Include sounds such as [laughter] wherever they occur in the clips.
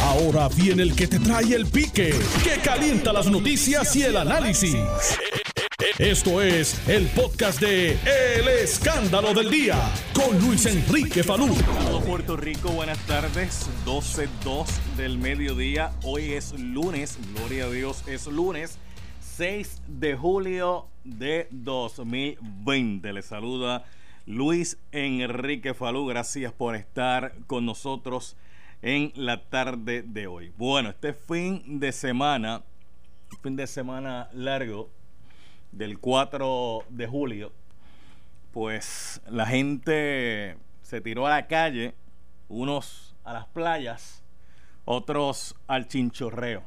Ahora viene el que te trae el pique, que calienta las noticias y el análisis. Esto es el podcast de El Escándalo del Día con Luis Enrique Falú. Puerto Rico, buenas tardes. 12.2 del mediodía. Hoy es lunes, gloria a Dios, es lunes 6 de julio de 2020. Le saluda Luis Enrique Falú. Gracias por estar con nosotros en la tarde de hoy. Bueno, este fin de semana, fin de semana largo del 4 de julio, pues la gente se tiró a la calle, unos a las playas, otros al chinchorreo.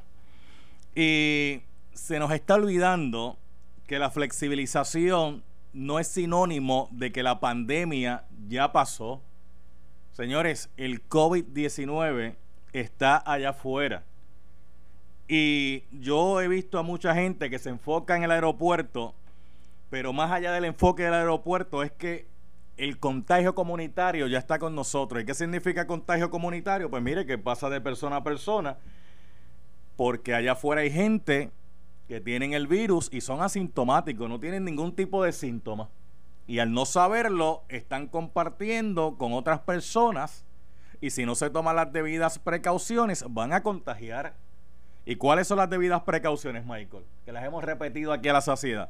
Y se nos está olvidando que la flexibilización no es sinónimo de que la pandemia ya pasó. Señores, el COVID-19 está allá afuera. Y yo he visto a mucha gente que se enfoca en el aeropuerto, pero más allá del enfoque del aeropuerto es que el contagio comunitario ya está con nosotros. ¿Y qué significa contagio comunitario? Pues mire que pasa de persona a persona, porque allá afuera hay gente que tienen el virus y son asintomáticos, no tienen ningún tipo de síntoma. Y al no saberlo, están compartiendo con otras personas y si no se toman las debidas precauciones, van a contagiar. ¿Y cuáles son las debidas precauciones, Michael? Que las hemos repetido aquí a la saciedad.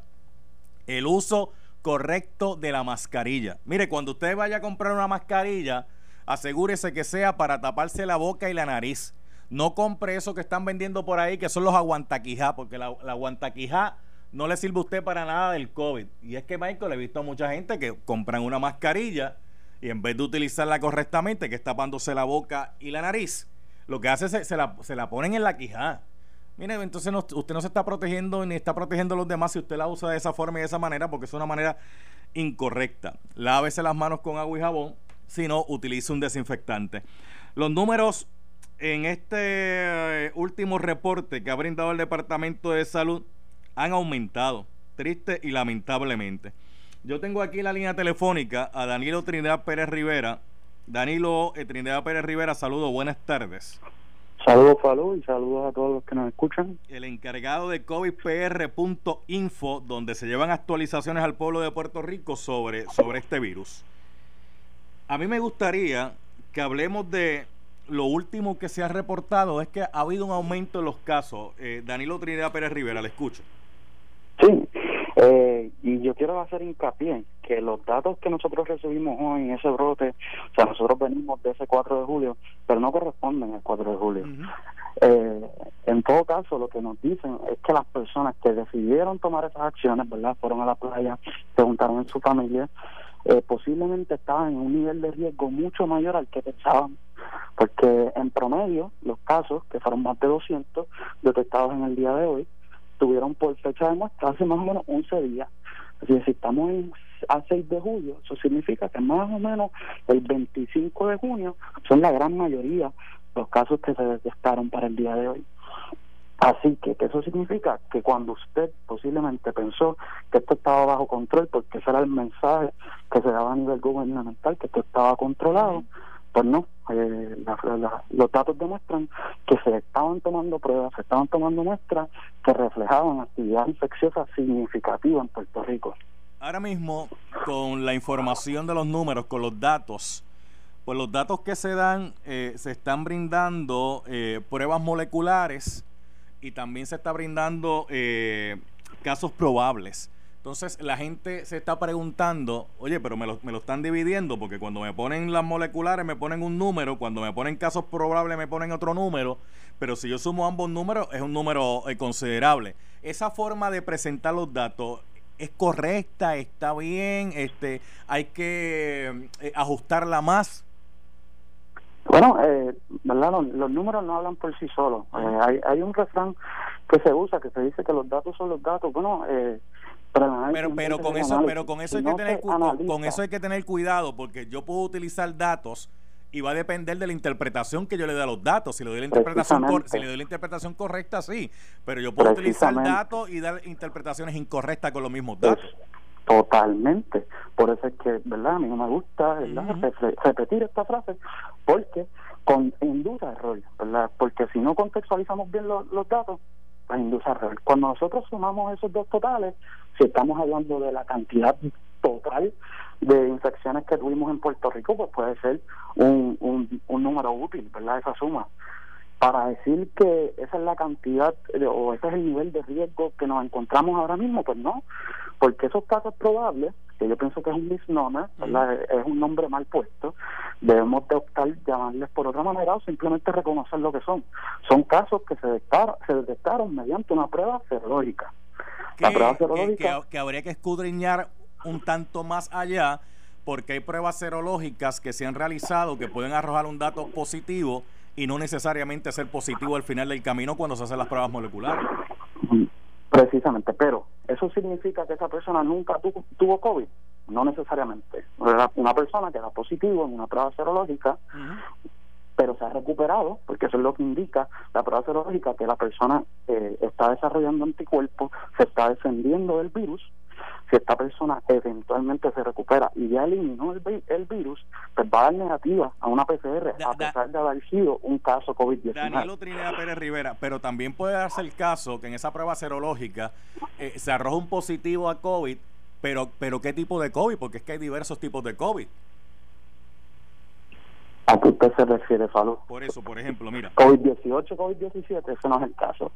El uso correcto de la mascarilla. Mire, cuando usted vaya a comprar una mascarilla, asegúrese que sea para taparse la boca y la nariz no compre eso que están vendiendo por ahí, que son los aguantaquijá, porque la, la aguantaquijá no le sirve a usted para nada del COVID. Y es que, Michael, he visto a mucha gente que compran una mascarilla y en vez de utilizarla correctamente, que es tapándose la boca y la nariz, lo que hace es se, la, se la ponen en la quijá. Mire, entonces usted no se está protegiendo ni está protegiendo a los demás si usted la usa de esa forma y de esa manera, porque es una manera incorrecta. Lávese las manos con agua y jabón, si no, utilice un desinfectante. Los números en este eh, último reporte que ha brindado el Departamento de Salud han aumentado, triste y lamentablemente. Yo tengo aquí la línea telefónica a Danilo Trinidad Pérez Rivera. Danilo eh, Trinidad Pérez Rivera, saludos, buenas tardes. Saludos, Falú, y saludos a todos los que nos escuchan. El encargado de COVIDPR.info, donde se llevan actualizaciones al pueblo de Puerto Rico sobre, sobre este virus. A mí me gustaría que hablemos de lo último que se ha reportado es que ha habido un aumento en los casos. Eh, Danilo Trinidad Pérez Rivera, le escucho. Sí, eh, y yo quiero hacer hincapié que los datos que nosotros recibimos hoy en ese brote, o sea, nosotros venimos de ese 4 de julio, pero no corresponden al 4 de julio. eh, en todo caso, lo que nos dicen es que las personas que decidieron tomar esas acciones, ¿verdad? Fueron a la playa, preguntaron en su familia, eh, posiblemente estaban en un nivel de riesgo mucho mayor al que pensaban porque en promedio los casos, que fueron más de 200 detectados en el día de hoy, tuvieron por fecha de muestra hace más o menos 11 días. Así que si estamos en, a 6 de julio, eso significa que más o menos el 25 de junio son la gran mayoría los casos que se detectaron para el día de hoy. Así que, eso significa que cuando usted posiblemente pensó que esto estaba bajo control, porque ese era el mensaje que se daba a nivel gubernamental, que esto estaba controlado, pues no, eh, los datos demuestran que se estaban tomando pruebas, se estaban tomando muestras que reflejaban actividad infecciosa significativa en Puerto Rico. Ahora mismo, con la información de los números, con los datos, pues los datos que se dan, eh, se están brindando eh, pruebas moleculares y también se está brindando casos probables. Entonces la gente se está preguntando, oye, pero me lo, me lo están dividiendo porque cuando me ponen las moleculares me ponen un número, cuando me ponen casos probables me ponen otro número, pero si yo sumo ambos números es un número eh, considerable. Esa forma de presentar los datos es correcta, está bien, este, hay que eh, ajustarla más. Bueno, eh, ¿verdad? Los, números no hablan por sí solos. Eh, hay, hay un refrán que se usa que se dice que los datos son los datos. Bueno, eh, pero, pero con eso, pero con eso hay que tener con eso hay que tener cuidado porque yo puedo utilizar datos y va a depender de la interpretación que yo le dé a los datos. Si le doy la interpretación, si le doy la interpretación correcta, sí. Pero yo puedo utilizar datos y dar interpretaciones incorrectas con los mismos datos. totalmente. Por eso es que, ¿verdad? A mí no me gusta repetir esta frase porque con, induce error, ¿verdad? Porque si no contextualizamos bien los, los datos, error. Cuando nosotros sumamos esos dos totales, si estamos hablando de la cantidad total de infecciones que tuvimos en Puerto Rico, pues puede ser un, un, un número útil, ¿verdad? Esa suma para decir que esa es la cantidad o ese es el nivel de riesgo que nos encontramos ahora mismo, pues no, porque esos casos probables, que yo pienso que es un misnomer, es un nombre mal puesto, debemos de optar llamarles por otra manera o simplemente reconocer lo que son. Son casos que se detectaron, se detectaron mediante una prueba serológica. La prueba serológica que habría que escudriñar un tanto más allá porque hay pruebas serológicas que se han realizado que pueden arrojar un dato positivo y no necesariamente ser positivo al final del camino cuando se hacen las pruebas moleculares. Precisamente, pero ¿eso significa que esa persona nunca tuvo, COVID? No necesariamente. Una persona que da positivo en una prueba serológica, pero se ha recuperado, porque eso es lo que indica la prueba serológica, que la persona eh, está desarrollando anticuerpos, se está defendiendo del virus, si esta persona eventualmente se recupera y ya eliminó el, el virus, pues va a dar negativa a una PCR, a pesar de haber sido un caso COVID-19. Danilo Trinidad Pérez Rivera, pero también puede darse el caso que en esa prueba serológica eh, se arroja un positivo a COVID, pero, pero ¿qué tipo de COVID? Porque es que hay diversos tipos de COVID. ¿A qué usted se refiere, Falú? Por eso, por ejemplo, mira. COVID-18, COVID-17, ese no es el caso.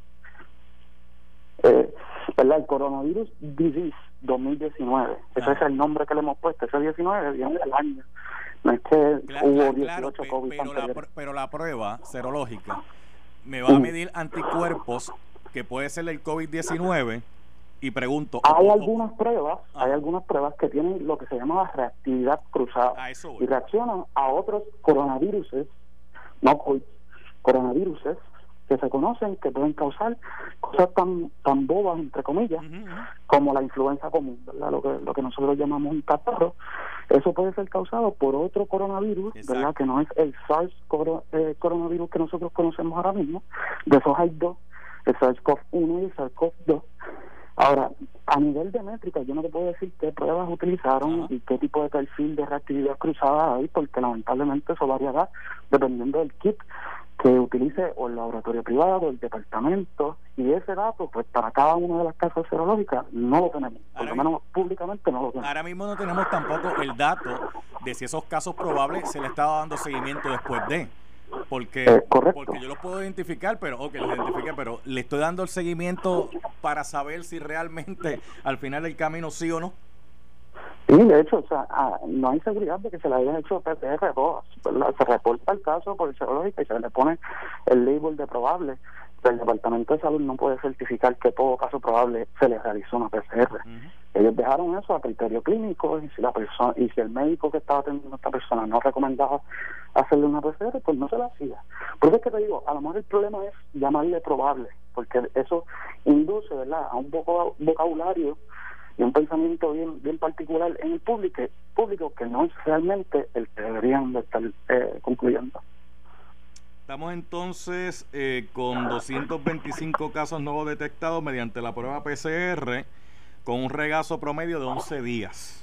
Eh, ¿verdad? El coronavirus disease 2019, ese es el nombre que le hemos puesto, ese 19 viene del año. No es que hubo 18 COVID pero, la, pero la prueba serológica me va a medir anticuerpos que puede ser el COVID-19 y pregunto hay algunas pruebas ah. hay algunas pruebas que tienen lo que se llama la reactividad cruzada. Y reaccionan a otros coronaviruses no COVID coronaviruses que se conocen que pueden causar cosas tan tan bobas entre comillas como la influenza común ¿verdad? lo que lo que nosotros llamamos un catarro. Eso puede ser causado por otro coronavirus verdad que no es el SARS eh, coronavirus que nosotros conocemos ahora mismo. De esos hay dos el SARS-CoV-1 y el SARS-CoV-2 Ahora, a nivel de métrica, yo no te puedo decir qué pruebas utilizaron y qué tipo de perfil de reactividad cruzada hay, porque lamentablemente eso variará dependiendo del kit que utilice o el laboratorio privado, o el departamento, y ese dato, pues para cada una de las casas serológicas no lo tenemos, por lo menos públicamente no lo tenemos. Ahora mismo no tenemos tampoco el dato de si esos casos probables se le estaba dando seguimiento después de. Porque, eh, porque yo los puedo identificar, pero ok, los identifique, pero le estoy dando el seguimiento para saber si realmente al final del camino sí o no. Sí, de hecho, o sea, ah, no hay seguridad de que se le hayan hecho PCR todas. Se reporta el caso por el serológico y se le pone el label de probable. El Departamento de Salud no puede certificar que todo caso probable se le realizó una PCR. Ellos dejaron eso a criterio clínico y si la persona y si el médico que estaba atendiendo a esta persona no recomendaba hacerle una PCR, pues no se la hacía. Por eso es que te digo, a lo mejor el problema es llamarle probable, porque eso induce, ¿verdad?, a un vocabulario y un pensamiento bien bien particular en el público, público que no es realmente el que deberían de estar eh, concluyendo. Estamos entonces eh, con 225 casos nuevos detectados mediante la prueba PCR con un regazo promedio de 11 días.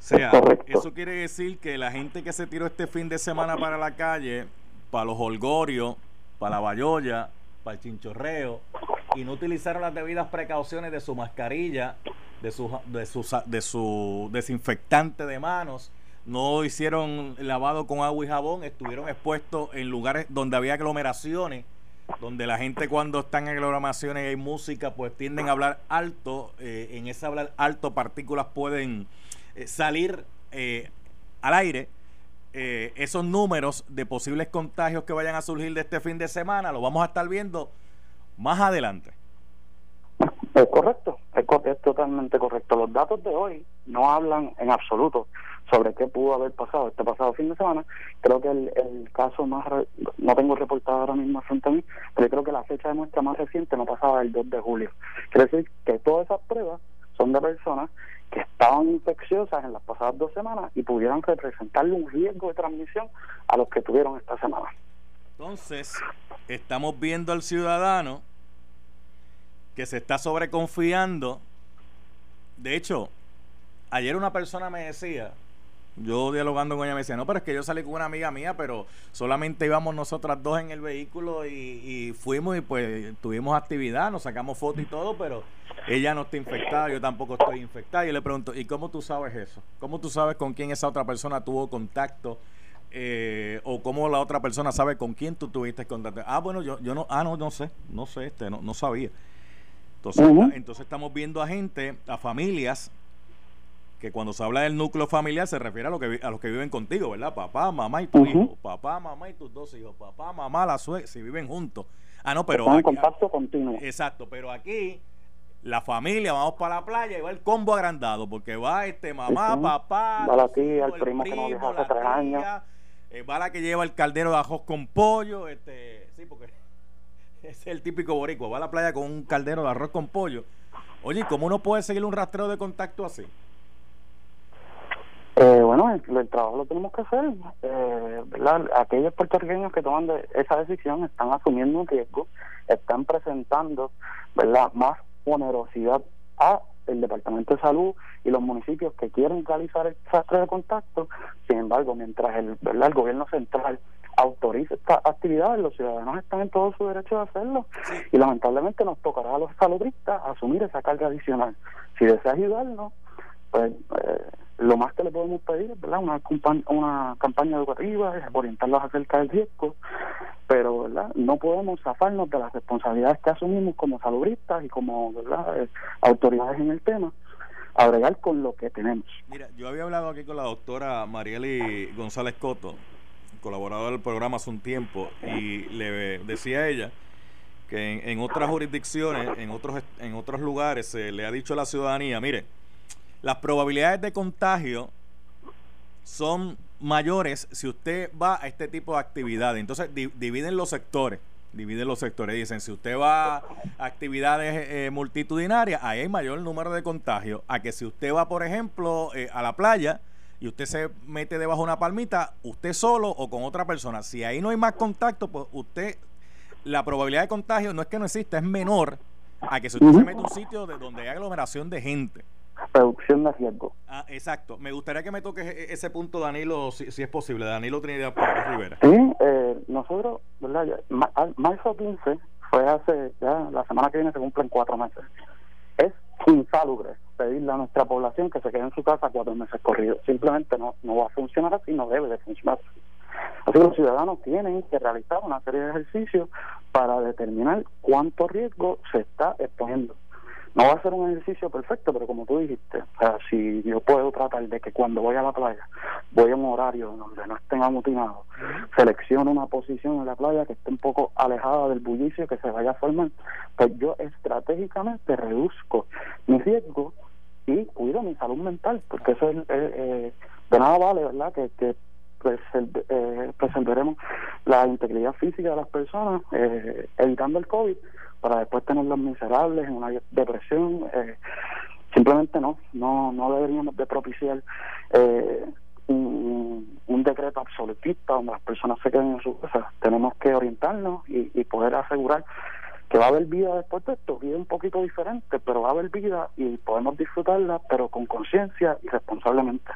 O sea, eso quiere decir que la gente que se tiró este fin de semana para la calle, para los holgorios, para la bayolla, para el chinchorreo, y no utilizaron las debidas precauciones de su mascarilla, de su, de su, de su desinfectante de manos, no hicieron lavado con agua y jabón, estuvieron expuestos en lugares donde había aglomeraciones donde la gente cuando están en aglomeraciones y hay música, pues tienden a hablar alto. Eh, en ese hablar alto, partículas pueden eh, salir eh, al aire. esos números de posibles contagios que vayan a surgir de este fin de semana, lo vamos a estar viendo más adelante. Es correcto, es, es totalmente correcto. Los datos de hoy no hablan en absoluto sobre qué pudo haber pasado este pasado fin de semana. Creo que el, caso más, no tengo reportado ahora mismo frente a mí, pero creo que la fecha de muestra más reciente no pasaba el 2 de julio. Quiere decir que todas esas pruebas son de personas que estaban infecciosas en las pasadas dos semanas y pudieran representarle un riesgo de transmisión a los que tuvieron esta semana. Entonces, estamos viendo al ciudadano que se está sobreconfiando. De hecho, ayer una persona me decía, Yo dialogando con ella me decía, no, pero es que yo salí con una amiga mía, pero solamente íbamos nosotras dos en el vehículo y, fuimos y pues tuvimos actividad, nos sacamos fotos y todo, pero ella no está infectada, yo tampoco estoy infectada. Y yo le pregunto, ¿y cómo tú sabes eso? ¿Cómo tú sabes con quién esa otra persona tuvo contacto? Eh, o cómo la otra persona sabe con quién tú tuviste contacto. Ah, bueno, yo, yo no, ah, no, no sé, no sé, este, no, no sabía. Entonces, entonces estamos viendo a gente, a familias que cuando se habla del núcleo familiar se refiere a, lo que, a los que viven contigo, ¿verdad? Papá, mamá y tu hijo, papá, mamá y tus dos hijos, papá, mamá, la suegra, si viven juntos. Ah, no, pero... en contacto continuo. Exacto, pero aquí la familia, vamos para la playa y va el combo agrandado, porque va este mamá, papá, va la tía, el primo, que no hace tres años. Eh, va la que lleva el caldero de ajos con pollo, este, sí, porque [laughs] es el típico boricua, va a la playa con un caldero de arroz con pollo. Oye, ¿cómo uno puede seguir un rastreo de contacto así? Eh, bueno, el, trabajo lo tenemos que hacer. Eh, ¿verdad? Aquellos puertorriqueños que toman esa decisión están asumiendo un riesgo, están presentando ¿verdad? más onerosidad a el Departamento de Salud y los municipios que quieren realizar el desastre de contacto. Sin embargo, mientras el, ¿verdad? el gobierno central autoriza esta actividad, los ciudadanos están en todo su derecho de hacerlo. Y lamentablemente nos tocará a los saludistas asumir esa carga adicional. Si desea ayudarnos, pues eh, lo más que le podemos pedir es ¿verdad? Una, una campaña educativa, orientarlos acerca del riesgo, pero ¿verdad? no podemos zafarnos de las responsabilidades que asumimos como salubristas y como ¿verdad? Eh, autoridades en el tema a con lo que tenemos. Mira, yo había hablado aquí con la doctora Marieli González Coto, colaboradora del programa hace un tiempo, y le decía a ella que en, en otras jurisdicciones, en otros, en otros lugares, se le ha dicho a la ciudadanía, mire, las probabilidades de contagio son mayores si usted va a este tipo de actividades. Entonces dividen los sectores. Dividen los sectores. Dicen, si usted va a actividades eh, multitudinarias, ahí hay mayor número de contagios. A que si usted va, por ejemplo, eh, a la playa y usted se mete debajo de una palmita, usted solo o con otra persona. Si ahí no hay más contacto, pues usted, la probabilidad de contagio no es que no exista, es menor a que si usted se mete en un sitio de donde hay aglomeración de gente reducción de riesgo. Ah, exacto. Me gustaría que me toques e-, ese punto, Danilo, si, es posible. Danilo Trinidad Rivera. Sí, eh, nosotros, ¿verdad? marzo 15 fue hace, ya la semana que viene se cumplen cuatro meses. Es insalubre pedirle a nuestra población que se quede en su casa cuatro meses corridos. Simplemente no, no va a funcionar así, no debe de funcionar así. Así que los ciudadanos tienen que realizar una serie de ejercicios para determinar cuánto riesgo se está exponiendo. No va a ser un ejercicio perfecto, pero como tú dijiste, o sea, si yo puedo tratar de que cuando voy a la playa, voy a un horario donde no estén amotinados, selecciono una posición en la playa que esté un poco alejada del bullicio que se vaya a formar, pues yo estratégicamente reduzco mi riesgo y cuido mi salud mental, porque eso es, eh, eh, de nada vale, ¿verdad? Que, que eh, presentaremos la integridad física de las personas, eh, evitando el COVID, para después tenerlos miserables en una depresión. Eh, simplemente no, no, no deberíamos de propiciar eh, un, decreto absolutista donde las personas se queden en su casa. Tenemos que orientarnos y, y poder asegurar que va a haber vida después de esto, vida un poquito diferente, pero va a haber vida y podemos disfrutarla, pero con conciencia y responsablemente.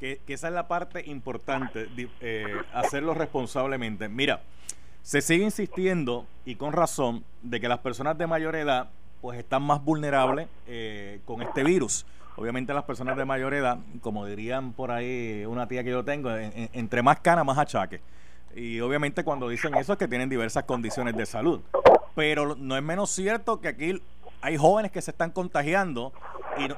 Que, que, esa es la parte importante, eh, hacerlo responsablemente. Mira, se sigue insistiendo, y con razón, de que las personas de mayor edad pues están más vulnerables eh, con este virus. Obviamente las personas de mayor edad, como dirían por ahí una tía que yo tengo, entre más cana, más achaque. Y obviamente cuando dicen eso es que tienen diversas condiciones de salud. Pero no es menos cierto que aquí hay jóvenes que se están contagiando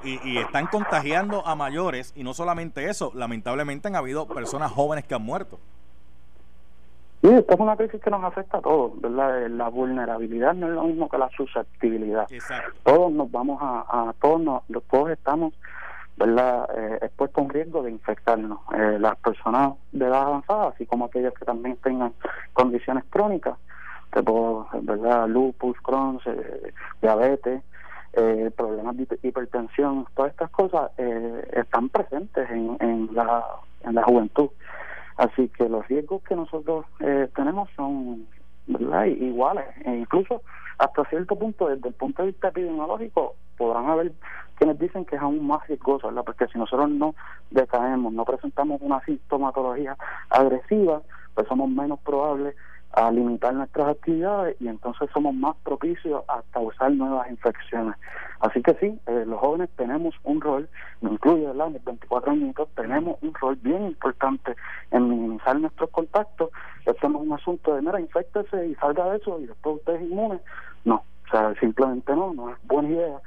y, y, están contagiando a mayores. Y no solamente eso, lamentablemente han habido personas jóvenes que han muerto. Sí, esta es una crisis que nos afecta a todos, ¿verdad? La vulnerabilidad no es lo mismo que la susceptibilidad. Todos nos vamos a, a todos, nos, todos estamos, ¿verdad? Eh, expuestos a un riesgo de infectarnos. Eh, las personas de edad avanzada, así como aquellas que también tengan condiciones crónicas, tipo, ¿verdad? Lupus, Crohn, eh, diabetes, eh, problemas de hipertensión, todas estas cosas eh, están presentes en, en, la, en la juventud. Así que los riesgos que nosotros eh, tenemos son ¿verdad? iguales, e incluso hasta cierto punto, desde el punto de vista epidemiológico, podrán haber quienes dicen que es aún más riesgoso, ¿verdad? Porque si nosotros no decaemos, no presentamos una sintomatología agresiva, pues somos menos probables a limitar nuestras actividades y entonces somos más propicios a causar nuevas infecciones. Así que sí, eh, los jóvenes tenemos un rol, me incluye, ¿verdad? Mis 24 años, tenemos un rol bien importante en minimizar nuestros contactos. Esto no es un asunto de, mira, infectese y salga de eso y después usted es inmune. No, o sea, simplemente no, no es buena idea.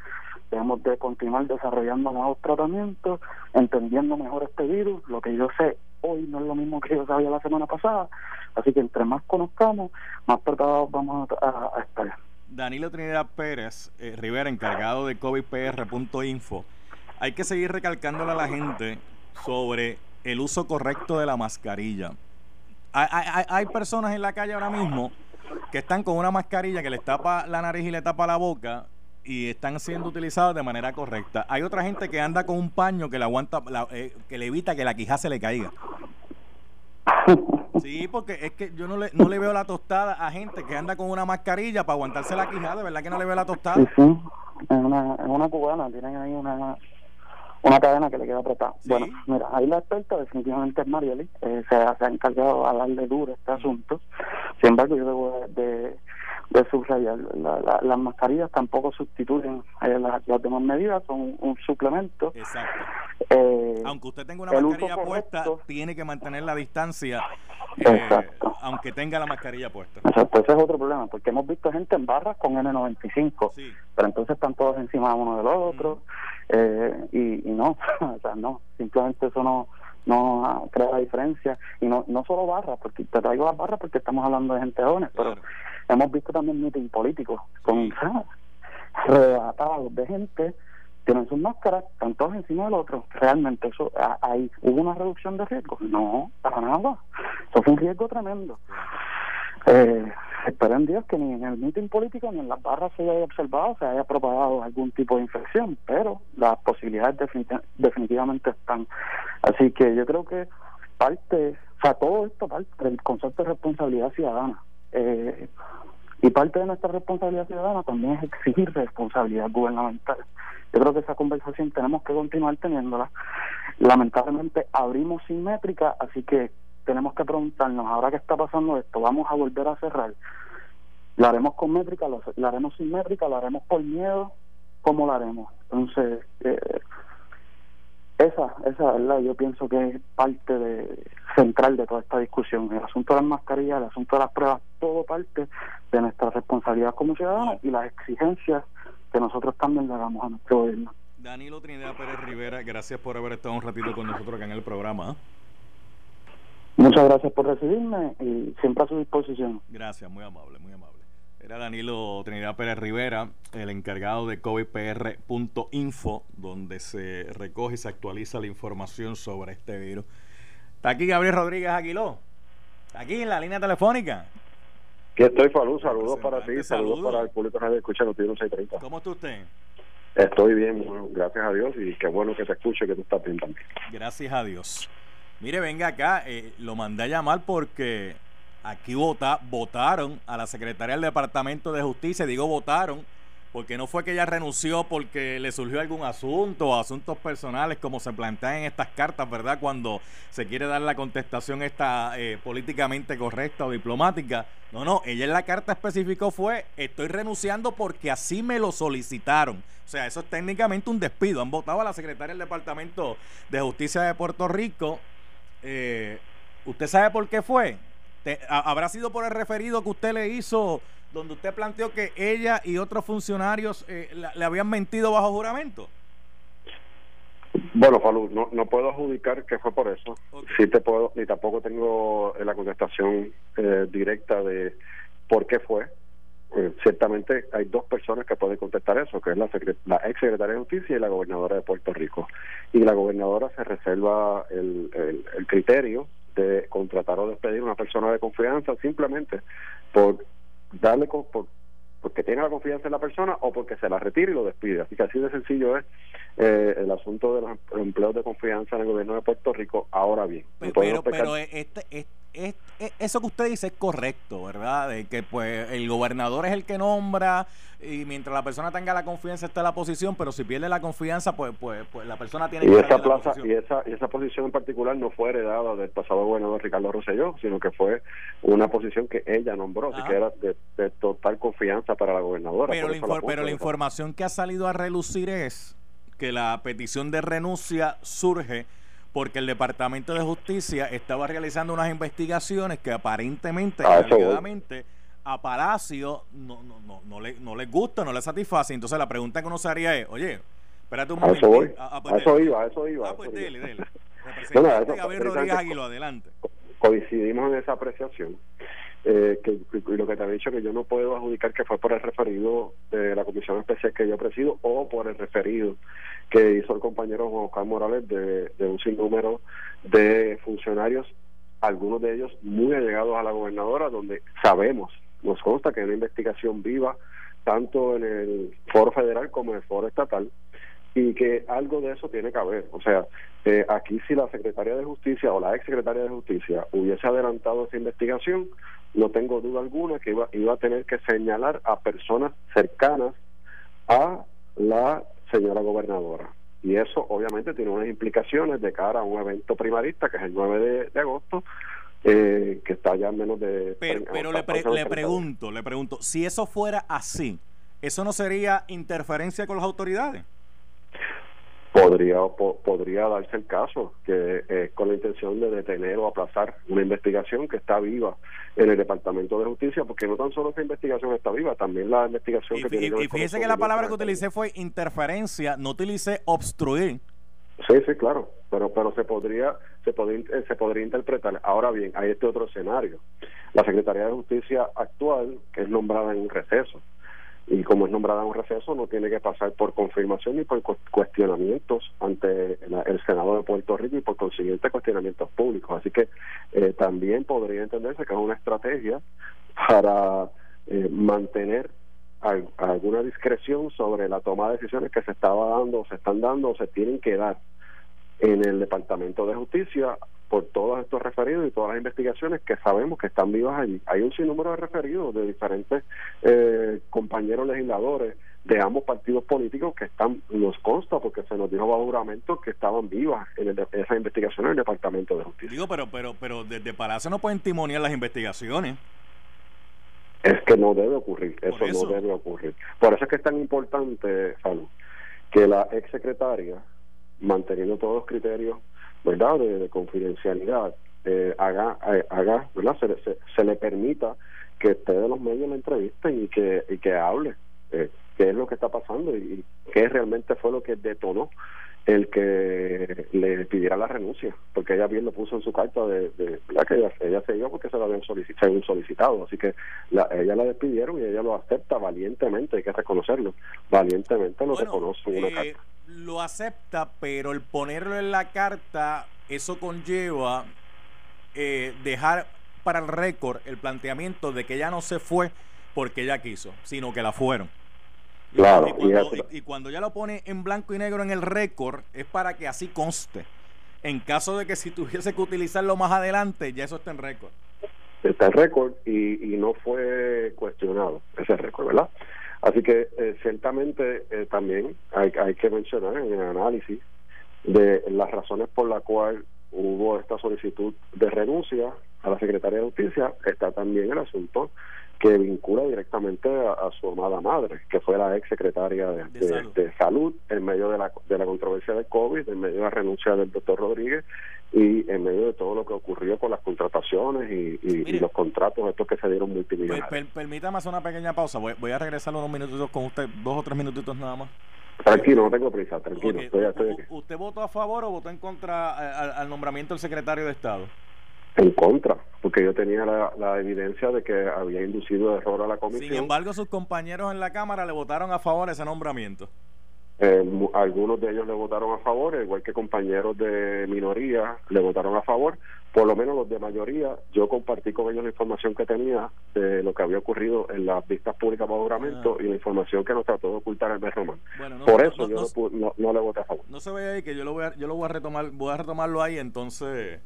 Debemos de continuar desarrollando nuevos tratamientos, entendiendo mejor este virus. Lo que yo sé hoy no es lo mismo que yo sabía la semana pasada. Así que entre más conozcamos, más preparados vamos a, estar. Danilo Trinidad Pérez eh, Rivera, encargado de covidpr.info. Hay que seguir recalcándole a la gente sobre el uso correcto de la mascarilla. Hay, hay, hay personas en la calle ahora mismo que están con una mascarilla que les tapa la nariz y le tapa la boca y están siendo utilizados de manera correcta. Hay otra gente que anda con un paño que le aguanta, eh, que le evita que la quija se le caiga. Sí, porque es que yo no le, no le veo la tostada a gente que anda con una mascarilla para aguantarse la quijada, de verdad que no le veo la tostada. Sí, sí, en una, en una cubana tienen ahí una, una cadena que le queda apretada. Bueno, mira, ahí la experta definitivamente es Marieli, eh, se, se, ha encargado a darle duro este asunto. Sin embargo, yo debo de de subrayar. La, las mascarillas tampoco sustituyen eh, las, demás medidas, son un suplemento. Exacto. Eh, aunque usted tenga una mascarilla puesta, tiene que mantener la distancia, eh, aunque tenga la mascarilla puesta. Exacto, ese es otro problema, porque hemos visto gente en barras con N95, pero entonces están todos encima uno del otro, y, y no, [laughs] o sea, no, simplemente eso no no crea la diferencia y no no solo barras porque te traigo las barras porque estamos hablando de gente joven pero hemos visto también meeting políticos con redatados de gente tienen sus máscaras, están todos encima del otro. Realmente eso ahí hubo una reducción de riesgo. No, para nada. Eso fue un riesgo tremendo. Eh, espero en Dios que ni en el meeting político ni en las barras se haya observado, se haya propagado algún tipo de infección, pero las posibilidades definitivamente están. Así que yo creo que parte, o sea, todo esto parte del concepto de responsabilidad ciudadana. Eh, y parte de nuestra responsabilidad ciudadana también es exigir responsabilidad gubernamental. Yo creo que esa conversación tenemos que continuar teniéndola. Lamentablemente abrimos sin métrica, así que tenemos que preguntarnos, ahora que está pasando esto, ¿vamos a volver a cerrar? ¿La haremos con métrica? ¿La haremos sin métrica? ¿La haremos por miedo? ¿Cómo la haremos? Entonces, eh, esa, esa verdad, yo pienso que es parte de, central de toda esta discusión. El asunto de las mascarillas, el asunto de las pruebas, todo parte de nuestra responsabilidad como ciudadanos y las exigencias que nosotros también le damos a nuestro gobierno. Danilo Trinidad Pérez Rivera, gracias por haber estado un ratito con nosotros acá en el programa. Muchas gracias por recibirme y siempre a su disposición. Gracias, muy amable, muy amable. Era Danilo Trinidad Pérez Rivera, el encargado de covidpr.info, donde se recoge y se actualiza la información sobre este virus. Está aquí Gabriel Rodríguez Aguiló, aquí en la línea telefónica. Que estoy, Falú, saludos para ti, saludos, para el público que escucha Noticiero 630. ¿Cómo está usted? Estoy bien, gracias a Dios y qué bueno que te escuche que tú estás bien también. Gracias a Dios. Mire, venga acá, eh, lo mandé a llamar porque aquí vota, votaron a la secretaria del Departamento de Justicia, digo votaron, porque no fue que ella renunció porque le surgió algún asunto o asuntos personales como se plantean en estas cartas, ¿verdad? Cuando se quiere dar la contestación esta eh, políticamente correcta o diplomática. No, no, ella en la carta especificó fue, estoy renunciando porque así me lo solicitaron. O sea, eso es técnicamente un despido. Han votado a la secretaria del Departamento de Justicia de Puerto Rico. Eh, ¿Usted sabe por qué fue? ¿Habrá sido por el referido que usted le hizo, donde usted planteó que ella y otros funcionarios eh, le habían mentido bajo juramento? Bueno, Falú, no, no puedo adjudicar que fue por eso. Sí te puedo, ni tampoco tengo la contestación eh, directa de por qué fue. Eh, ciertamente hay dos personas que pueden contestar eso, que es la, la ex secretaria de Justicia y la gobernadora de Puerto Rico. Y la gobernadora se reserva el, el, el criterio de contratar o despedir a una persona de confianza simplemente por darle por, porque tiene la confianza en la persona o porque se la retire y lo despide. Así que así de sencillo es eh, el asunto de los empleos de confianza en el gobierno de Puerto Rico. Ahora bien, pero, pero, este, eso que usted dice es correcto, ¿verdad? De que pues el gobernador es el que nombra y mientras la persona tenga la confianza está en la posición, pero si pierde la confianza, pues pues, pues la persona tiene y que esa plaza y esa y esa posición en particular no fue heredada del pasado gobernador Ricardo Rosselló, sino que fue una posición que ella nombró, así que era de, total confianza para la gobernadora. Pero, la, pero la información que ha salido a relucir es que la petición de renuncia surge porque el Departamento de Justicia estaba realizando unas investigaciones que aparentemente, ah, a Palacio no, no, no, no, le, no les gusta, no les satisface. Entonces la pregunta que uno se haría es, oye, espérate un momento. Eso, ah, ah, pues eso iba, eso iba. Ah, pues dele, dele. [laughs] Representante Gabriel Rodríguez Aguilo, adelante. Coincidimos en esa apreciación. Eh, que, y lo que te ha dicho que yo no puedo adjudicar que fue por el referido de la comisión especial que yo presido o por el referido que hizo el compañero Juan Oscar Morales de, de un sinnúmero de funcionarios, algunos de ellos muy allegados a la gobernadora, donde sabemos, nos consta que hay una investigación viva tanto en el foro federal como en el foro estatal y que algo de eso tiene que haber. O sea, eh, aquí si la Secretaría de Justicia o la ex Secretaría de Justicia hubiese adelantado esa investigación, no tengo duda alguna que iba, iba a tener que señalar a personas cercanas a la señora gobernadora. Y eso obviamente tiene unas implicaciones de cara a un evento primarista que es el 9 de, agosto, eh, que está ya en menos de... Pero, pero le, le pregunto, le pregunto, si eso fuera así, ¿eso no sería interferencia con las autoridades? Podría podría darse el caso que es con la intención de detener o aplazar una investigación que está viva en el Departamento de Justicia porque no tan solo esa investigación está viva también la investigación que tiene y, fíjese que la palabra que utilicé fue interferencia no utilicé obstruir. Sí sí claro pero pero se podría se podría se podría interpretar. Ahora bien hay este otro escenario. La Secretaría de Justicia actual que es nombrada en un receso y como es nombrada un receso no tiene que pasar por confirmación ni por cuestionamientos ante el Senado de Puerto Rico y por consiguiente cuestionamientos públicos. Así que eh, también podría entenderse que es una estrategia para eh, mantener alguna discreción sobre la toma de decisiones que se estaba dando, se están dando o se tienen que dar en el Departamento de Justicia por todos estos referidos y todas las investigaciones que sabemos que están vivas allí. Hay un sinnúmero de referidos de diferentes eh, compañeros legisladores de ambos partidos políticos que están, nos consta porque se nos dijo bajo juramento que estaban vivas en esas investigaciones en el Departamento de Justicia. Digo, pero, pero, pero desde Palacio no pueden timoniar las investigaciones. Es que no debe ocurrir, eso, eso, no debe ocurrir. Por eso es que es tan importante, Salud, que la exsecretaria manteniendo todos los criterios verdad de, confidencialidad eh, haga eh, haga verdad se, se, le permita que esté de los medios la entrevisten y que y que hable eh, qué es lo que está pasando y, qué realmente fue lo que detonó el que le pidiera la renuncia, porque ella bien lo puso en su carta de, de que ella, se iba porque se lo habían solicitado, solicitado así que la, ella la despidieron y ella lo acepta valientemente, hay que reconocerlo, valientemente lo reconoce en una carta lo acepta, pero el ponerlo en la carta, eso conlleva eh, dejar para el récord el planteamiento de que ella no se fue porque ella quiso, sino que la fueron. Claro, y cuando, ya lo pone en blanco y negro en el récord, es para que así conste. En caso de que si tuviese que utilizarlo más adelante, ya eso está en récord. Está en récord y, y no fue cuestionado ese récord, ¿verdad? Así que eh, ciertamente eh, también hay, hay que mencionar en el análisis de las razones por las cuales hubo esta solicitud de renuncia a la Secretaría de Justicia, está también el asunto que vincula directamente a, su amada madre, que fue la ex secretaria de, salud. en medio de la, de la controversia del COVID, en medio de la renuncia del doctor Rodríguez y en medio de todo lo que ocurrió con las contrataciones y, los contratos estos que se dieron multimillonarios. permítame hacer una pequeña pausa, voy, voy, a regresar unos minutitos con usted, dos o tres minutitos nada más. Tranquilo, no tengo prisa, tranquilo. ¿Usted votó a favor o votó en contra eh, al nombramiento del secretario de Estado? en contra, porque yo tenía la, evidencia de que había inducido error a la comisión. Sin embargo, sus compañeros en la Cámara le votaron a favor ese nombramiento. Eh, algunos de ellos le votaron a favor, igual que compañeros de minoría le votaron a favor. Por lo menos los de mayoría, yo compartí con ellos la información que tenía de lo que había ocurrido en las vistas públicas para juramento ah. y la información que nos trató de ocultar el mes Román. Por eso yo no, le voté a favor. No se ve ahí que yo lo voy a, yo lo voy a retomar, voy a retomarlo ahí entonces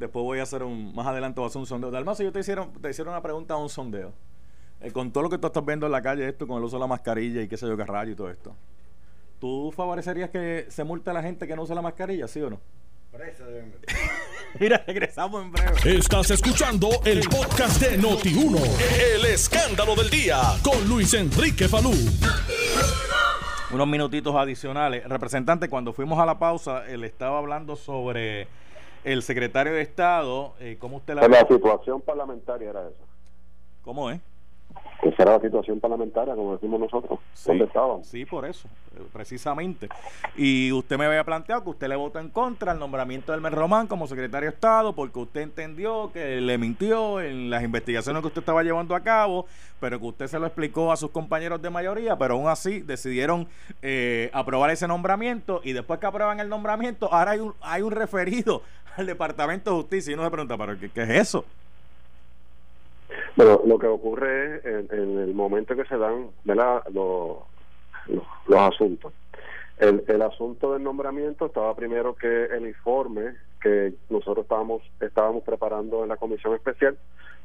Después voy a hacer un, más adelante voy a hacer un sondeo. Además, si yo te hicieron, te hicieron una pregunta a un sondeo, eh, con todo lo que tú estás viendo en la calle, esto, con el uso de la mascarilla y qué sé yo, qué rayo y todo esto, ¿tú favorecerías que se multe a la gente que no usa la mascarilla, sí o no? [laughs] Mira, regresamos en breve. Estás escuchando el podcast de Noti1. El escándalo del día con Luis Enrique Falú. Unos minutitos adicionales. Representante, cuando fuimos a la pausa, él estaba hablando sobre el secretario de Estado, eh, ¿cómo usted la... La situación parlamentaria era esa. ¿Cómo es? Esa era la situación parlamentaria, como decimos nosotros. Sí, ¿Dónde estaban? Sí, por eso, eh, precisamente. Y usted me había planteado que usted le votó en contra al nombramiento del Román como secretario de Estado porque usted entendió que le mintió en las investigaciones que usted estaba llevando a cabo, pero que usted se lo explicó a sus compañeros de mayoría, pero aún así decidieron eh, aprobar ese nombramiento y después que aprueban el nombramiento, ahora hay un, hay un referido [laughs] al Departamento de Justicia y uno se pregunta, ¿pero qué, qué es eso? Bueno, lo que ocurre es en, el momento que se dan ¿verdad? Los, los, asuntos. El, el asunto del nombramiento estaba primero que el informe que nosotros estábamos estábamos preparando en la comisión especial,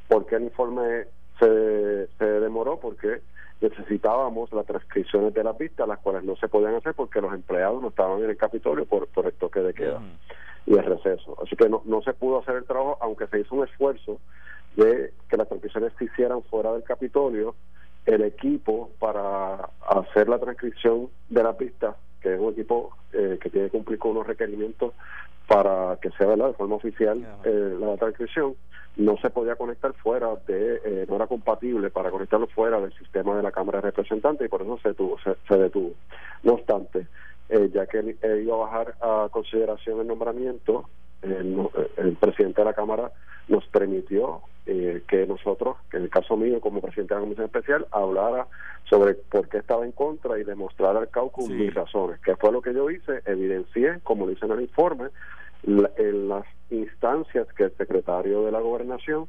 porque el informe se, se demoró porque necesitábamos las transcripciones de las vistas, las cuales no se podían hacer porque los empleados no estaban en el Capitolio por, por el toque de queda y el receso. Así que no, no se pudo hacer el trabajo, aunque se hizo un esfuerzo de que las transcripciones se hicieran fuera del Capitolio, el equipo para hacer la transcripción de la pista, que es un equipo eh, que tiene que cumplir con unos requerimientos para que sea ¿verdad? de forma oficial eh, la transcripción, no se podía conectar fuera de, eh, no era compatible para conectarlo fuera del sistema de la Cámara de Representantes y por eso se, tuvo, se, detuvo. No obstante, ya que él, iba a bajar a consideración el nombramiento, el presidente de la Cámara nos permitió eh, que nosotros, que en el caso mío como presidente de la Comisión Especial, hablara sobre por qué estaba en contra y demostrara al caucus mis razones, que fue lo que yo hice, evidencié, como dice en el informe, en las instancias que el secretario de la gobernación,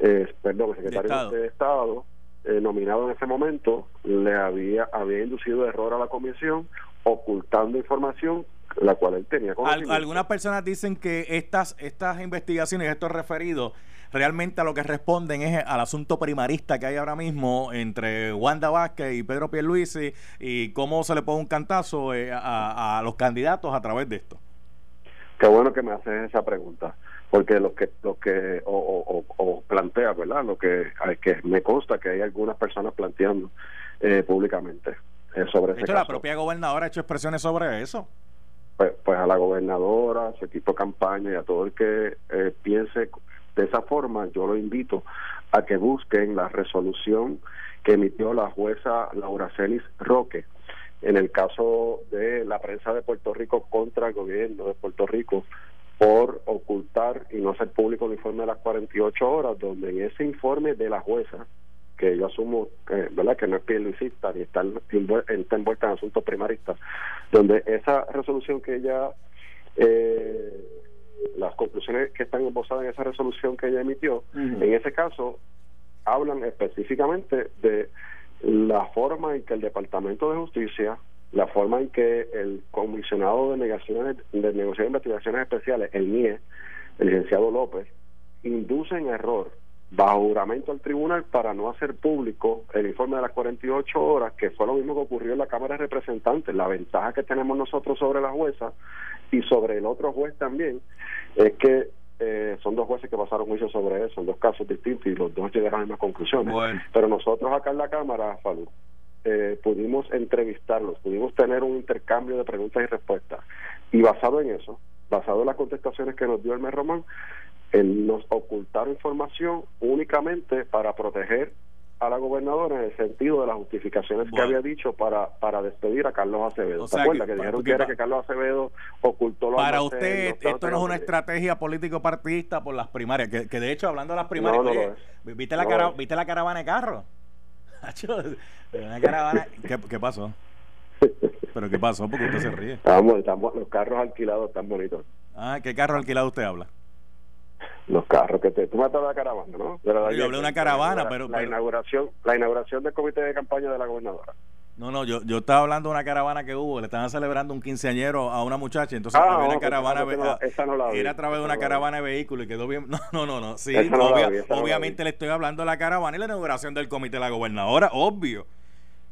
eh, perdón, el secretario de Estado, eh, nominado en ese momento, le había, había inducido error a la comisión, ocultando información la cual él tenía algunas personas dicen que estas estas investigaciones estos referidos realmente a lo que responden es al asunto primarista que hay ahora mismo entre Wanda Vázquez y Pedro Pierluisi y cómo se le pone un cantazo eh, a, los candidatos a través de esto. Qué bueno que me haces esa pregunta porque lo que lo que o, o, plantea verdad lo que que me consta que hay algunas personas planteando eh, públicamente eh, sobre de hecho, la propia gobernadora ha hecho expresiones sobre eso pues, pues a la gobernadora, a su equipo de campaña y a todo el que eh, piense de esa forma, yo lo invito a que busquen la resolución que emitió la jueza Laura Celis Roque en el caso de la prensa de Puerto Rico contra el gobierno de Puerto Rico por ocultar y no hacer público el informe de las 48 horas, donde en ese informe de la jueza que yo asumo que, ¿verdad? que no es pierluisista ni está, está envuelta en asuntos primaristas, donde esa resolución que ella, eh, las conclusiones que están esbozadas en esa resolución que ella emitió, en ese caso hablan específicamente de la forma en que el Departamento de Justicia, la forma en que el comisionado de negaciones de negociaciones de investigaciones especiales, el NIE, el licenciado López, induce en error bajo juramento al tribunal para no hacer público el informe de las 48 horas, que fue lo mismo que ocurrió en la Cámara de Representantes. La ventaja que tenemos nosotros sobre la jueza y sobre el otro juez también es que eh, son dos jueces que pasaron juicio sobre eso, son dos casos distintos y los dos llegaron a las mismas conclusiones. Pero nosotros acá en la Cámara, Falú, eh, pudimos entrevistarlos, pudimos tener un intercambio de preguntas y respuestas. Y basado en eso, basado en las contestaciones que nos dio el mes Nos ocultaron información únicamente para proteger a la gobernadora en el sentido de las justificaciones que había dicho para para despedir a Carlos Acevedo. ¿Se acuerda que, dijeron que, era que Carlos Acevedo ocultó los Para usted, esto no es una estrategia político-partidista por las primarias, que, que, de hecho, hablando de las primarias, ¿viste, la ¿viste la caravana de carro? [laughs] ¿Qué, ¿Qué pasó? ¿Pero qué pasó? Porque usted se ríe. Estamos, estamos, los carros alquilados están bonitos. Ah, ¿qué carro alquilado usted habla? Los carros que te tú me de la caravana no yo hablé de una caravana la, pero la inauguración la inauguración del comité de campaña de la gobernadora No, no, yo, yo estaba hablando de una caravana que hubo, le estaban celebrando un quinceañero a una muchacha, entonces Ah, había una no, caravana, no- ve- esa no la vi, era a través de una caravana de vehículos y quedó bien. [laughs] No, no, no, no, sí, obvia- vi, obviamente vi. le estoy hablando de la caravana y la inauguración del comité de la gobernadora, obvio.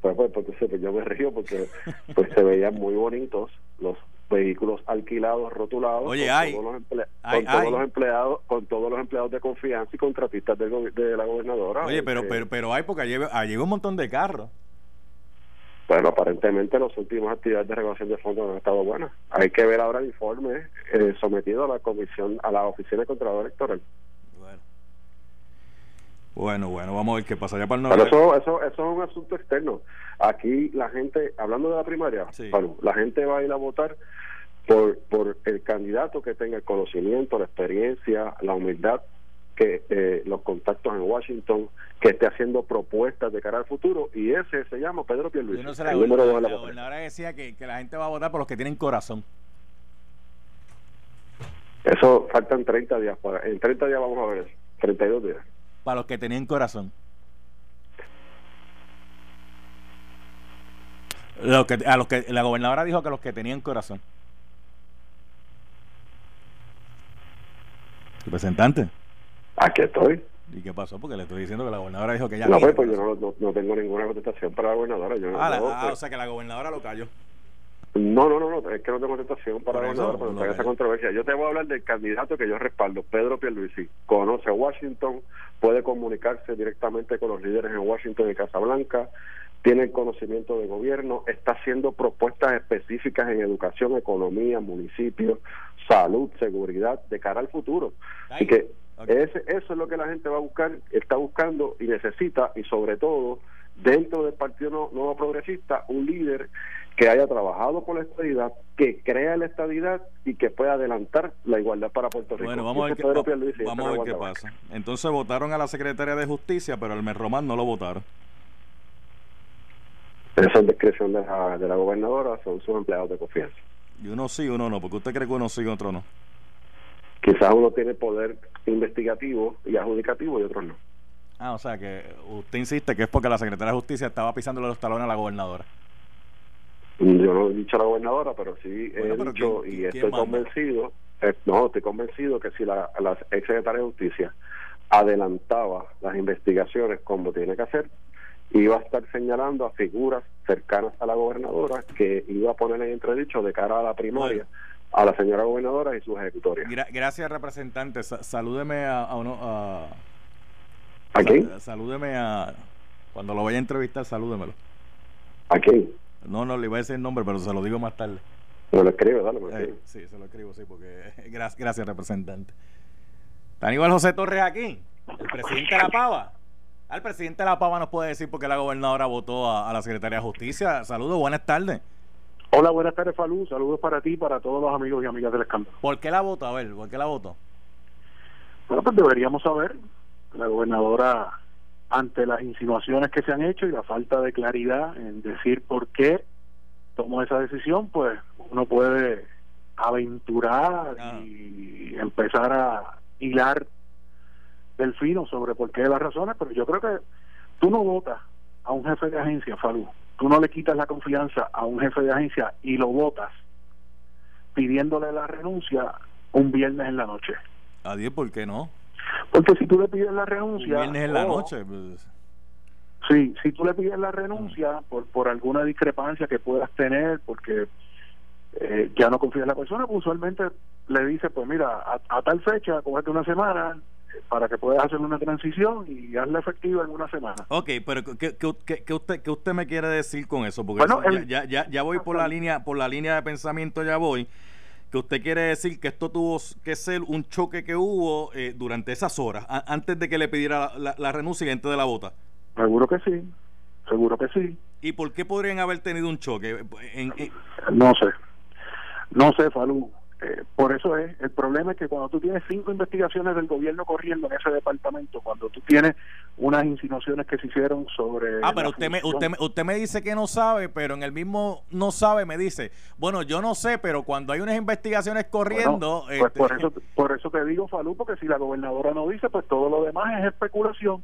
Pues, pues, pues, pues, yo me río porque pues se veían muy bonitos los vehículos alquilados, rotulados, Oye, con, hay. todos los, emple- Hay, con todos hay. los empleados, con todos los empleados de confianza y contratistas del de la gobernadora. Oye, pero, Eh, pero, pero hay porque allí, allí hay un montón de carros. Bueno, aparentemente las últimas actividades de regulación de fondos no han estado buenas. Hay que ver ahora el informe eh, sometido a la comisión, a la oficina de Contralor Electoral. Bueno. Bueno, vamos a ver qué pasa. Ya para el Pero norte- eso, eso, eso es un asunto externo. Aquí la gente, hablando de la primaria, Sí. bueno, la gente va a ir a votar por, por el candidato que tenga el conocimiento, la experiencia, la humildad, que eh, los contactos en Washington, que esté haciendo propuestas de cara al futuro, y ese se llama Pedro Pierluisi, Yo no sé, la, el número dos de la la papeleta. gobernadora decía que, que la gente va a votar por los que tienen corazón. Eso faltan 30 días, para, en 30 días vamos a ver eso, 32 días. Para los que tenían corazón. Los que, a los que la gobernadora dijo que los que tenían corazón. Representante. Aquí estoy. ¿Y qué pasó? Porque le estoy diciendo que la gobernadora dijo que ya no, pues, pues yo no, no, no tengo ninguna contestación para la gobernadora. Yo no- Ah, la- no, ah, pues, o sea que la gobernadora lo cayó. No, no, no, no, es que no tengo tentación para traiga que- esa controversia. Yo te voy a hablar del candidato que yo respaldo, Pedro Pierluisi. Conoce Washington, puede comunicarse directamente con los líderes en Washington y Casablanca, tiene el conocimiento de gobierno, está haciendo propuestas específicas en educación, economía, municipios, salud, seguridad, de cara al futuro. Ahí. Y que ese, eso es lo que la gente va a buscar, está buscando y necesita, y sobre todo dentro del Partido No- Nuevo Progresista, un líder que haya trabajado por la estadidad, que crea la estadidad y que pueda adelantar la igualdad para Puerto Rico. Bueno, vamos a ver, qué, va- vamos a ver qué pasa. Entonces votaron a la secretaria de justicia, pero al Merromán no lo votaron. Esa es discreción de la, de la gobernadora, son sus empleados de confianza. Y uno sí, uno no. porque usted cree que uno sí y otro no? Quizás uno tiene poder investigativo y adjudicativo y otros no. Ah, o sea que usted insiste que es porque la secretaria de justicia estaba pisándole los talones a la gobernadora. Yo no he dicho a la gobernadora, pero sí he Bueno, pero dicho ¿quién- y quién estoy manda? convencido, eh, no, estoy convencido que si la, la ex secretaria de Justicia adelantaba las investigaciones como tiene que hacer, iba a estar señalando a figuras cercanas a la gobernadora que iba a poner en entredicho de cara a la primaria a la señora gobernadora y sus ejecutorias. Gra- gracias, representante. Sa- salúdeme a, a uno. A, ¿A quién? sa- salúdeme a. Cuando lo vaya a entrevistar, salúdemelo. ¿A quién? No, no le iba a decir el nombre, pero se lo digo más tarde. Me lo escribe, dale, me lo Eh, sí, se lo escribo, sí, porque. [laughs] Gracias, gracias representante. ¿Está Aníbal José Torres aquí? ¿El presidente de la Pava? Al presidente de la Pava nos puede decir por qué la gobernadora votó a, a la Secretaría de Justicia. Saludos, buenas tardes. Hola, buenas tardes, Falú. Saludos para ti y para todos los amigos y amigas del escándalo. ¿Por qué la votó? A ver, ¿por qué la votó? Bueno, pues deberíamos saber, la gobernadora, ante las insinuaciones que se han hecho y la falta de claridad en decir por qué tomó esa decisión, pues uno puede aventurar Ah. y empezar a hilar del fino sobre por qué las razones, pero yo creo que tú no votas a un jefe de agencia, Falú. Tú no le quitas la confianza a un jefe de agencia y lo votas pidiéndole la renuncia un viernes en la noche. Adiós, ¿por qué no? Porque si tú le pides la Un renuncia... viernes en la o- noche. pues, Sí, si tú le pides la renuncia por, por alguna discrepancia que puedas tener, porque eh, ya no confías en la persona, pues usualmente le dice, pues mira, a, a tal fecha, cógete una semana eh, para que puedas hacer una transición y hazla efectiva en una semana. Ok, pero ¿qué, qué, qué- qué usted, qué usted me quiere decir con eso? Porque Bueno, eso- el- ya, ya, ya voy por la línea por la línea de pensamiento, ya voy. Que usted quiere decir que esto tuvo que ser un choque que hubo eh, durante esas horas, a- antes de que le pidiera la, la- la renuncia y antes de la vota. Seguro que sí, seguro que sí. ¿Y por qué podrían haber tenido un choque? En- en- No sé, no sé, Falú. Eh, por eso es, el problema es que cuando tú tienes cinco investigaciones del gobierno corriendo en ese departamento, cuando tú tienes unas insinuaciones que se hicieron sobre... Ah, pero usted me, usted, me- usted me dice que no sabe, pero en el mismo no sabe me dice, bueno, yo no sé, pero cuando hay unas investigaciones corriendo... Bueno, pues este, por eso, por eso te digo, Falú, porque si la gobernadora no dice, pues todo lo demás es especulación.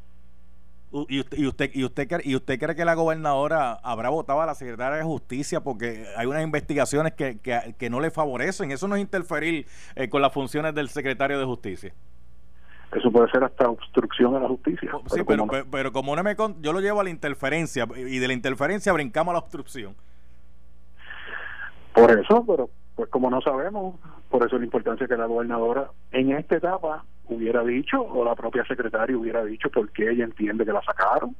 ¿Y usted, y, usted, y, usted, ¿Y usted cree que la gobernadora habrá votado a la secretaria de Justicia porque hay unas investigaciones que, que, no le favorecen? Eso no es interferir eh, con las funciones del secretario de Justicia. Eso puede ser hasta obstrucción a la justicia. Sí, pero, pero, como no me yo lo llevo a la interferencia y de la interferencia brincamos a la obstrucción. Por eso, pero pues como no sabemos, por eso la importancia que la gobernadora en esta etapa hubiera dicho, o la propia secretaria hubiera dicho por qué ella entiende que la sacaron.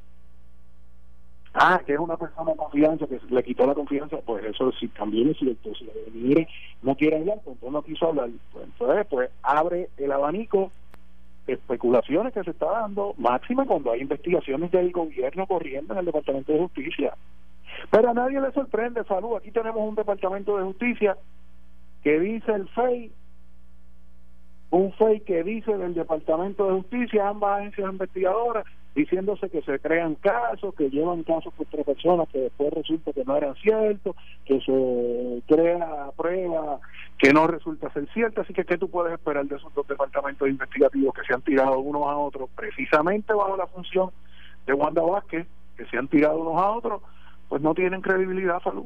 Ah, que es una persona de confianza, que le quitó la confianza, pues eso sí también es cierto. Si la no quiere hablar, pues entonces no quiso hablar. Pues entonces, pues abre el abanico especulaciones que se está dando, máxima cuando hay investigaciones del gobierno corriendo en el Departamento de Justicia. Pero a nadie le sorprende, salud. Aquí tenemos un Departamento de Justicia que dice el FEI un fake que dice del Departamento de Justicia, ambas agencias investigadoras, diciéndose que se crean casos, que llevan casos contra personas que después resulta que no eran ciertos, que se crea prueba que no resulta ser cierta. Así que, ¿qué tú puedes esperar de esos dos departamentos investigativos que se han tirado unos a otros, precisamente bajo la función de Wanda Vázquez, que se han tirado unos a otros? Pues no tienen credibilidad, salud.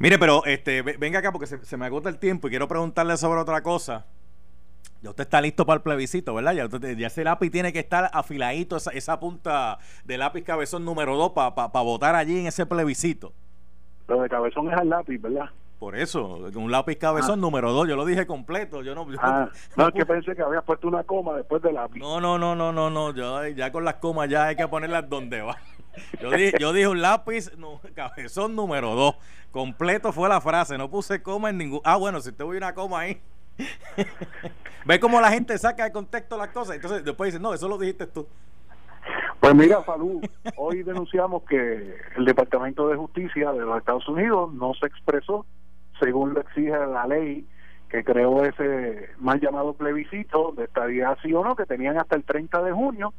Mire, pero este, venga acá porque se, me agota el tiempo y quiero preguntarle sobre otra cosa. Ya usted está listo para el plebiscito, ¿verdad? Ya, ya ese lápiz tiene que estar afiladito, esa, esa punta de lápiz cabezón número 2 para votar allí en ese plebiscito. Lo de cabezón es al lápiz, ¿verdad? Por eso, un lápiz cabezón ah. número 2, yo lo dije completo. Yo no, ah, no, es que pensé que había puesto una coma después del lápiz. No, no, no, no, no, no. Yo, ya con las comas ya hay que ponerlas donde va. Yo dije, yo dije un lápiz, no, cabezón número 2. Completo fue la frase, no puse coma en ningún. Ah, bueno, si te voy una coma ahí. [laughs] Ve cómo la gente saca de contexto las cosas. Entonces después dice, no, eso lo dijiste tú. Pues mira, Falú, hoy denunciamos que el Departamento de Justicia de los Estados Unidos no se expresó según lo exige la ley que creó ese mal llamado plebiscito de estadía sí o no, que tenían hasta el 30 de junio,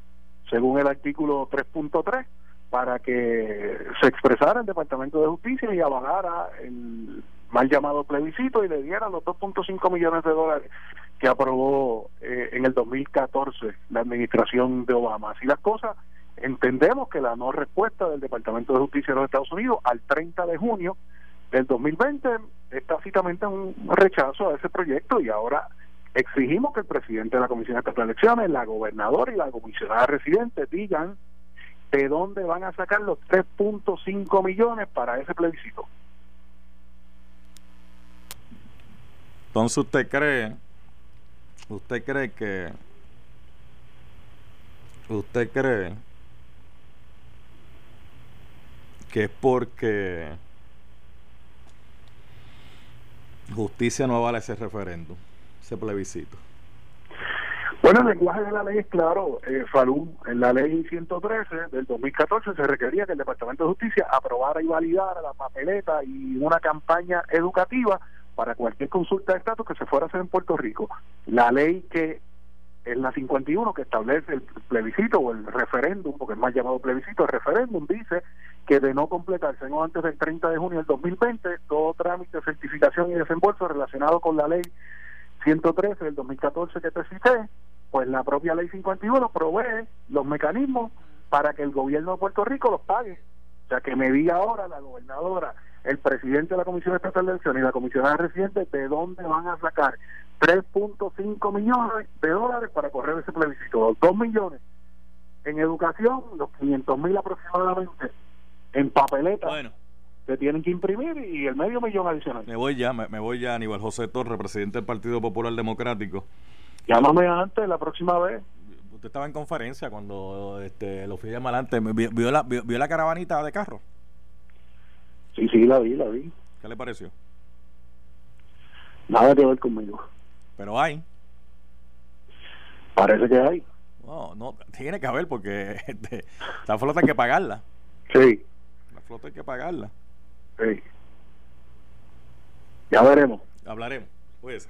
según el artículo 3.3 para que se expresara el Departamento de Justicia y avalara el mal llamado plebiscito y le diera los 2.5 millones de dólares que aprobó eh, en el 2014 la administración de Obama. Así las cosas, entendemos que la no respuesta del Departamento de Justicia de los Estados Unidos al 30 de junio del 2020 es tácitamente un rechazo a ese proyecto y ahora exigimos que el presidente de la Comisión de Elecciones, la gobernadora y la comisionada residente digan de dónde van a sacar los 3.5 millones para ese plebiscito. Entonces usted cree, usted cree que, usted cree que es porque justicia no vale ese referéndum, ese plebiscito. Bueno, el lenguaje de la ley es claro, eh, Falú. En la ley 113 del 2014 se requería que el Departamento de Justicia aprobara y validara la papeleta y una campaña educativa para cualquier consulta de estatus que se fuera a hacer en Puerto Rico. La ley que es la 51 que establece el plebiscito o el referéndum, porque es más llamado plebiscito, el referéndum dice que de no completarse no antes del 30 de junio del 2020 todo trámite, certificación y desembolso relacionado con la ley 113 del 2014 que te cité, pues la propia ley 51 provee los mecanismos para que el gobierno de Puerto Rico los pague. O sea, que me diga ahora la gobernadora, el presidente de la Comisión Estatal de Elecciones y la comisionada residente de dónde van a sacar 3.5 millones de dólares para correr ese plebiscito, 2 millones en educación, los 500 mil aproximadamente en papeleta. Se tienen que imprimir y el medio millón adicional. Me voy ya, me, voy ya, Aníbal José Torres, presidente del Partido Popular Democrático. Llámame antes, la próxima vez. Usted estaba en conferencia cuando este, lo fui a llamar antes. ¿Vio, la, vio, la caravanita de carro? Sí, sí, la vi, la vi. ¿Qué le pareció? Nada que ver conmigo. Pero hay. Parece que hay. No, no, tiene que haber porque [laughs] este, la flota hay que pagarla. Sí. La flota hay que pagarla. Sí. Ya veremos. Hablaremos. Cuídese.